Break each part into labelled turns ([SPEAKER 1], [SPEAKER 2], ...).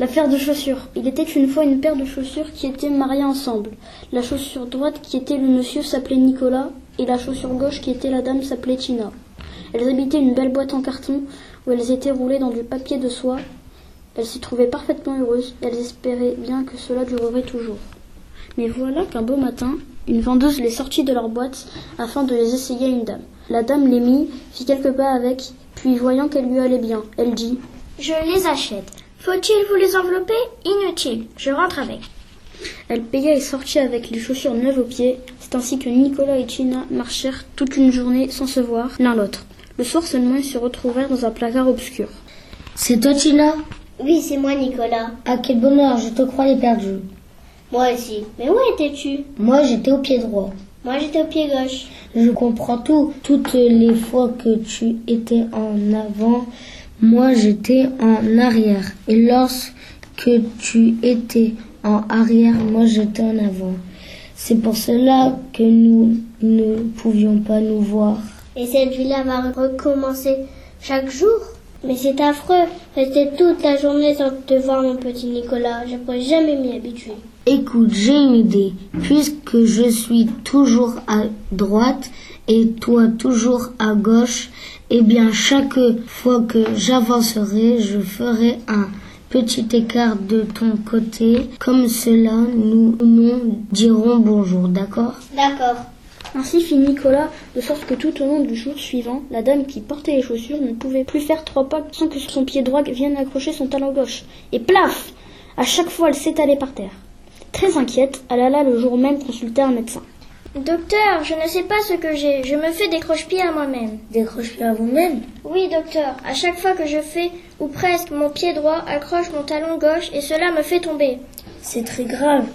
[SPEAKER 1] La paire de chaussures. Il était une fois une paire de chaussures qui étaient mariées ensemble. La chaussure droite qui était le monsieur s'appelait Nicolas et la chaussure gauche qui était la dame s'appelait Tina. Elles habitaient une belle boîte en carton où elles étaient roulées dans du papier de soie. Elles s'y trouvaient parfaitement heureuses elles espéraient bien que cela durerait toujours. Mais voilà qu'un beau matin, une vendeuse les sortit de leur boîte afin de les essayer à une dame. La dame les mit, fit quelques pas avec, puis voyant qu'elle lui allait bien, elle dit
[SPEAKER 2] Je les achète. Faut-il vous les envelopper? Inutile. Je rentre avec.
[SPEAKER 1] Elle paya et sortit avec les chaussures neuves aux pieds. C'est ainsi que Nicolas et Tina marchèrent toute une journée sans se voir l'un l'autre. Le soir seulement, ils se retrouvèrent dans un placard obscur.
[SPEAKER 3] C'est toi, Tina
[SPEAKER 4] Oui, c'est moi, Nicolas.
[SPEAKER 3] Ah, quel bonheur, je te croyais perdu.
[SPEAKER 4] Moi aussi. Mais où étais-tu?
[SPEAKER 3] Moi, j'étais au pied droit.
[SPEAKER 4] Moi, j'étais au pied gauche.
[SPEAKER 3] Je comprends tout. Toutes les fois que tu étais en avant, moi, j'étais en arrière. Et lorsque tu étais en arrière, moi, j'étais en avant. C'est pour cela que nous ne pouvions pas nous voir.
[SPEAKER 4] Et cette vie-là va recommencer chaque jour Mais c'est affreux. Rester toute la journée sans te voir, mon petit Nicolas. Je ne pourrais jamais m'y habituer.
[SPEAKER 3] Écoute, j'ai une idée. Puisque je suis toujours à droite et toi toujours à gauche, eh bien chaque fois que j'avancerai, je ferai un petit écart de ton côté. Comme cela, nous nous dirons bonjour, d'accord?
[SPEAKER 4] D'accord.
[SPEAKER 1] Ainsi fit Nicolas, de sorte que tout au long du jour suivant, la dame qui portait les chaussures ne pouvait plus faire trois pas sans que son pied droit vienne accrocher son talon gauche. Et plaf À chaque fois, elle s'étalait par terre. Très inquiète, elle alla le jour même consulter un médecin.
[SPEAKER 2] Docteur, je ne sais pas ce que j'ai. Je me fais des croche-pieds à moi-même.
[SPEAKER 3] Des croche-pieds à vous-même
[SPEAKER 2] Oui, docteur. À chaque fois que je fais, ou presque, mon pied droit accroche mon talon gauche et cela me fait tomber.
[SPEAKER 3] C'est très grave.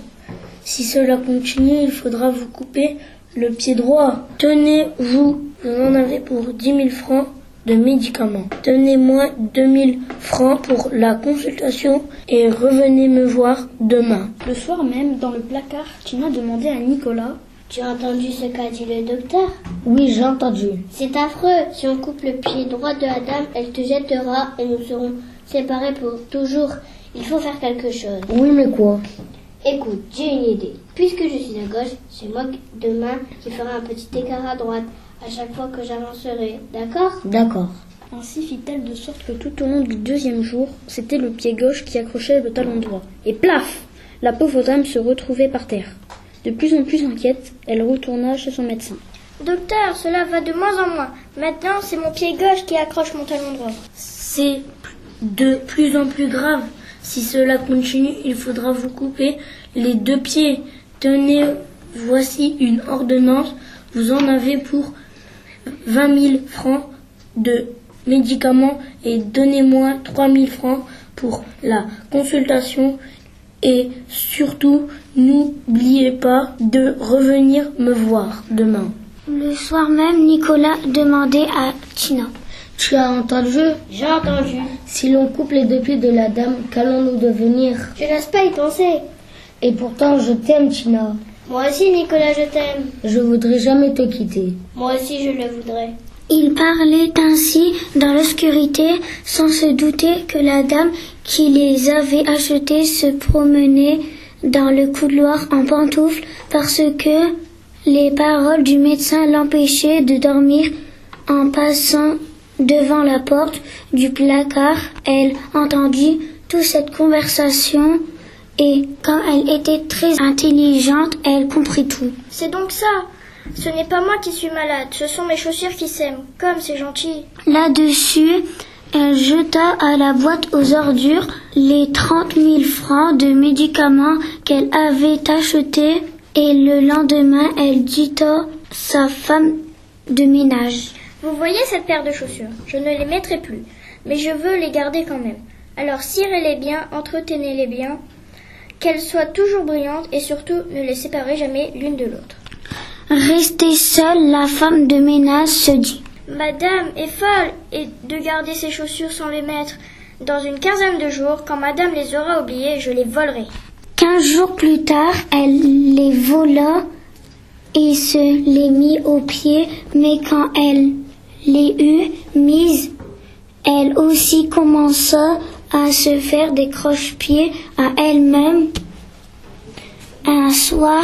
[SPEAKER 3] Si cela continue, il faudra vous couper le pied droit. Tenez-vous, vous en avez pour 10 000 francs de médicaments. Donnez-moi 2000 francs pour la consultation et revenez me voir demain.
[SPEAKER 1] Le soir même, dans le placard, Tina demandait à Nicolas
[SPEAKER 4] Tu as entendu ce qu'a dit le docteur
[SPEAKER 3] Oui, j'ai entendu.
[SPEAKER 4] C'est affreux. Si on coupe le pied droit de la dame, elle te jettera et nous serons séparés pour toujours. Il faut faire quelque chose.
[SPEAKER 3] Oui, mais quoi?
[SPEAKER 4] Écoute, j'ai une idée. Puisque je suis à gauche, c'est moi demain qui ferai un petit écart à droite à chaque fois que j'avancerai. D'accord?
[SPEAKER 3] D'accord.
[SPEAKER 1] Ainsi fit-elle de sorte que tout au long du deuxième jour, c'était le pied gauche qui accrochait le talon droit. Et plaf La pauvre dame se retrouvait par terre. De plus en plus inquiète, elle retourna chez son médecin.
[SPEAKER 2] Docteur, cela va de moins en moins. Maintenant, c'est mon pied gauche qui accroche mon talon droit.
[SPEAKER 3] C'est de plus en plus grave. Si cela continue, il faudra vous couper les deux pieds. Tenez, voici une ordonnance. Vous en avez pour 20 000 francs de médicaments et donnez-moi 3 000 francs pour la consultation. Et surtout, n'oubliez pas de revenir me voir demain.
[SPEAKER 2] Le soir même, Nicolas demandait à Tina.
[SPEAKER 3] Tu as entendu?
[SPEAKER 4] J'ai entendu.
[SPEAKER 3] Si l'on coupe les deux pieds de la dame, qu'allons-nous devenir?
[SPEAKER 4] Je n'ose pas y penser.
[SPEAKER 3] Et pourtant, je t'aime, Tina.
[SPEAKER 4] Moi aussi, Nicolas, je t'aime.
[SPEAKER 3] Je voudrais jamais te quitter.
[SPEAKER 4] Moi aussi, je le voudrais.
[SPEAKER 2] Il parlait ainsi dans l'obscurité, sans se douter que la dame qui les avait achetés se promenait dans le couloir en pantoufles parce que les paroles du médecin l'empêchaient de dormir en passant devant la porte du placard. Elle entendit toute cette conversation et quand elle était très intelligente, elle comprit tout. C'est donc ça. Ce n'est pas moi qui suis malade, ce sont mes chaussures qui s'aiment. Comme c'est gentil. Là-dessus, elle jeta à la boîte aux ordures les trente mille francs de médicaments qu'elle avait achetés et le lendemain, elle dit à sa femme de ménage. Vous voyez cette paire de chaussures? Je ne les mettrai plus, mais je veux les garder quand même. Alors cirez-les bien, entretenez-les bien, qu'elles soient toujours brillantes et surtout ne les séparez jamais l'une de l'autre. Restée seule, la femme de ménage se dit Madame est folle et de garder ses chaussures sans les mettre. Dans une quinzaine de jours, quand madame les aura oubliées, je les volerai. Quinze jours plus tard, elle les vola et se les mit aux pieds, mais quand elle les eut mises, elle aussi commença à se faire des croche-pieds à elle-même. Un soir,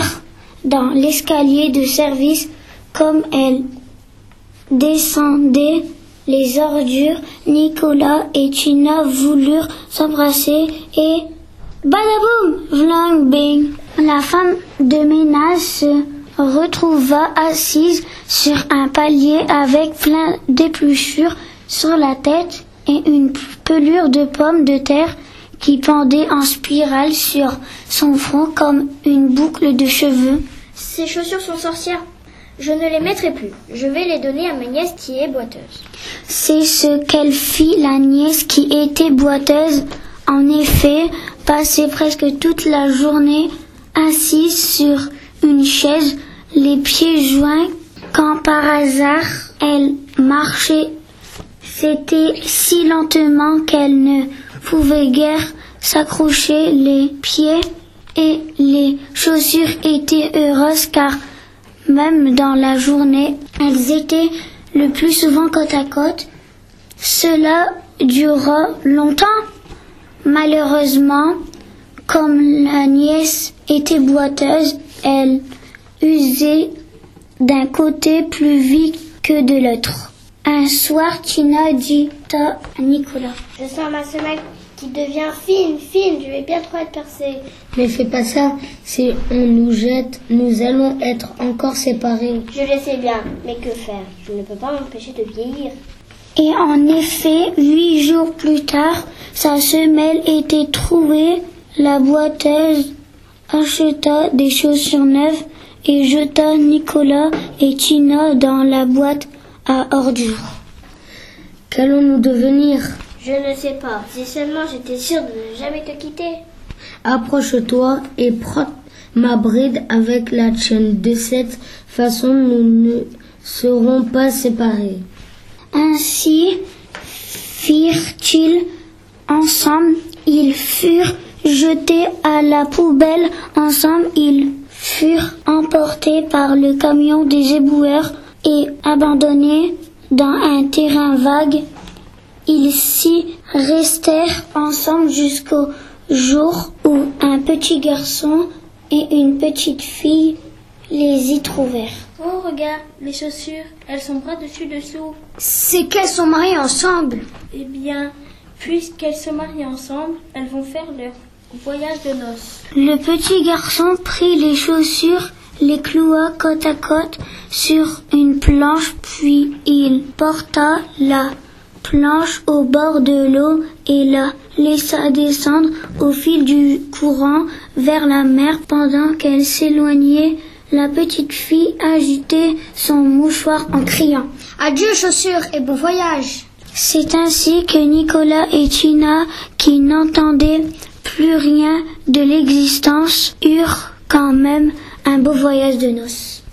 [SPEAKER 2] dans l'escalier de service, comme elle descendait les ordures, Nicolas et Tina voulurent s'embrasser et badaboum, vlang bing. La femme de ménage se retrouva assise sur un palier avec plein d'épluchures sur la tête et une pelure de pommes de terre qui pendait en spirale sur son front comme une boucle de cheveux.
[SPEAKER 4] Ces chaussures sont sorcières. Je ne les mettrai plus. Je vais les donner à ma nièce qui est boiteuse.
[SPEAKER 2] C'est ce qu'elle fit, la nièce qui était boiteuse. En effet, passait presque toute la journée assise sur une chaise, les pieds joints, quand par hasard elle marchait. C'était si lentement qu'elle ne pouvait guère s'accrocher les pieds et les chaussures étaient heureuses car même dans la journée, elles étaient le plus souvent côte à côte. Cela dura longtemps. Malheureusement, comme la nièce était boiteuse, elle usait d'un côté plus vite que de l'autre. Un soir, Tina dit à Nicolas
[SPEAKER 4] Je sens ma semelle qui devient fine, fine. Je vais bientôt être percée.
[SPEAKER 3] Mais fais pas ça. Si on nous jette, nous allons être encore séparés.
[SPEAKER 4] Je le sais bien, mais que faire? Je ne peux pas m'empêcher de vieillir.
[SPEAKER 2] Et en effet, huit jours plus tard, sa semelle était trouvée. La boiteuse acheta des chaussures neuves et jeta Nicolas et Tina dans la boîte à ordures.
[SPEAKER 3] Qu'allons-nous devenir?
[SPEAKER 4] Je ne sais pas. Si seulement j'étais sûre de ne jamais te quitter.
[SPEAKER 3] Approche-toi et prends ma bride avec la tienne. De cette façon, nous ne serons pas séparés.
[SPEAKER 2] Ainsi firent-ils ensemble. Ils furent jetés à la poubelle ensemble. Ils furent emportés par le camion des éboueurs et abandonnés dans un terrain vague. Ils s'y restèrent ensemble jusqu'au jour où un petit garçon et une petite fille les y trouvèrent.
[SPEAKER 1] Oh, regarde, les chaussures, elles sont bras dessus dessous.
[SPEAKER 2] C'est qu'elles sont mariées ensemble.
[SPEAKER 1] Eh bien, puisqu'elles se marient ensemble, elles vont faire leur voyage de noces.
[SPEAKER 2] Le petit garçon prit les chaussures, les cloua côte à côte sur une planche, puis il porta la planche au bord de l'eau et la laissa descendre au fil du courant vers la mer pendant qu'elle s'éloignait. La petite fille agitait son mouchoir en criant
[SPEAKER 4] Adieu chaussures et bon voyage.
[SPEAKER 2] C'est ainsi que Nicolas et Tina, qui n'entendaient plus rien de l'existence, eurent quand même un beau voyage de noces.